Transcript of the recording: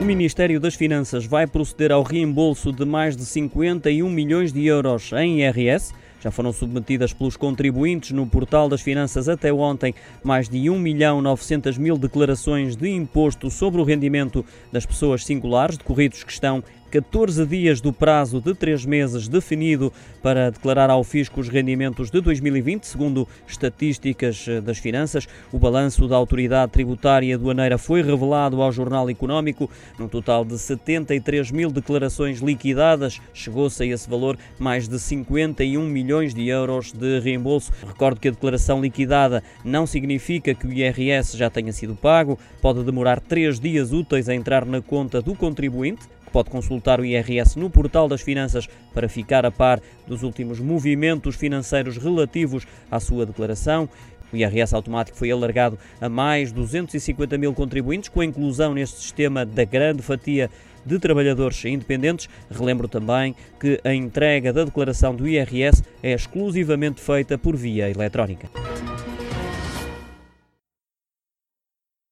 O Ministério das Finanças vai proceder ao reembolso de mais de 51 milhões de euros em IRS. Já foram submetidas pelos contribuintes no portal das finanças até ontem mais de 1 milhão 900 mil declarações de imposto sobre o rendimento das pessoas singulares, decorridos que estão 14 dias do prazo de três meses definido para declarar ao fisco os rendimentos de 2020, segundo estatísticas eh, das finanças. O balanço da autoridade tributária aduaneira foi revelado ao Jornal Económico. Num total de 73 mil declarações liquidadas, chegou-se a esse valor mais de 51 milhões de euros de reembolso. Recordo que a declaração liquidada não significa que o IRS já tenha sido pago, pode demorar três dias úteis a entrar na conta do contribuinte Pode consultar o IRS no portal das finanças para ficar a par dos últimos movimentos financeiros relativos à sua declaração. O IRS automático foi alargado a mais 250 mil contribuintes, com a inclusão neste sistema da grande fatia de trabalhadores independentes. Relembro também que a entrega da declaração do IRS é exclusivamente feita por via eletrónica.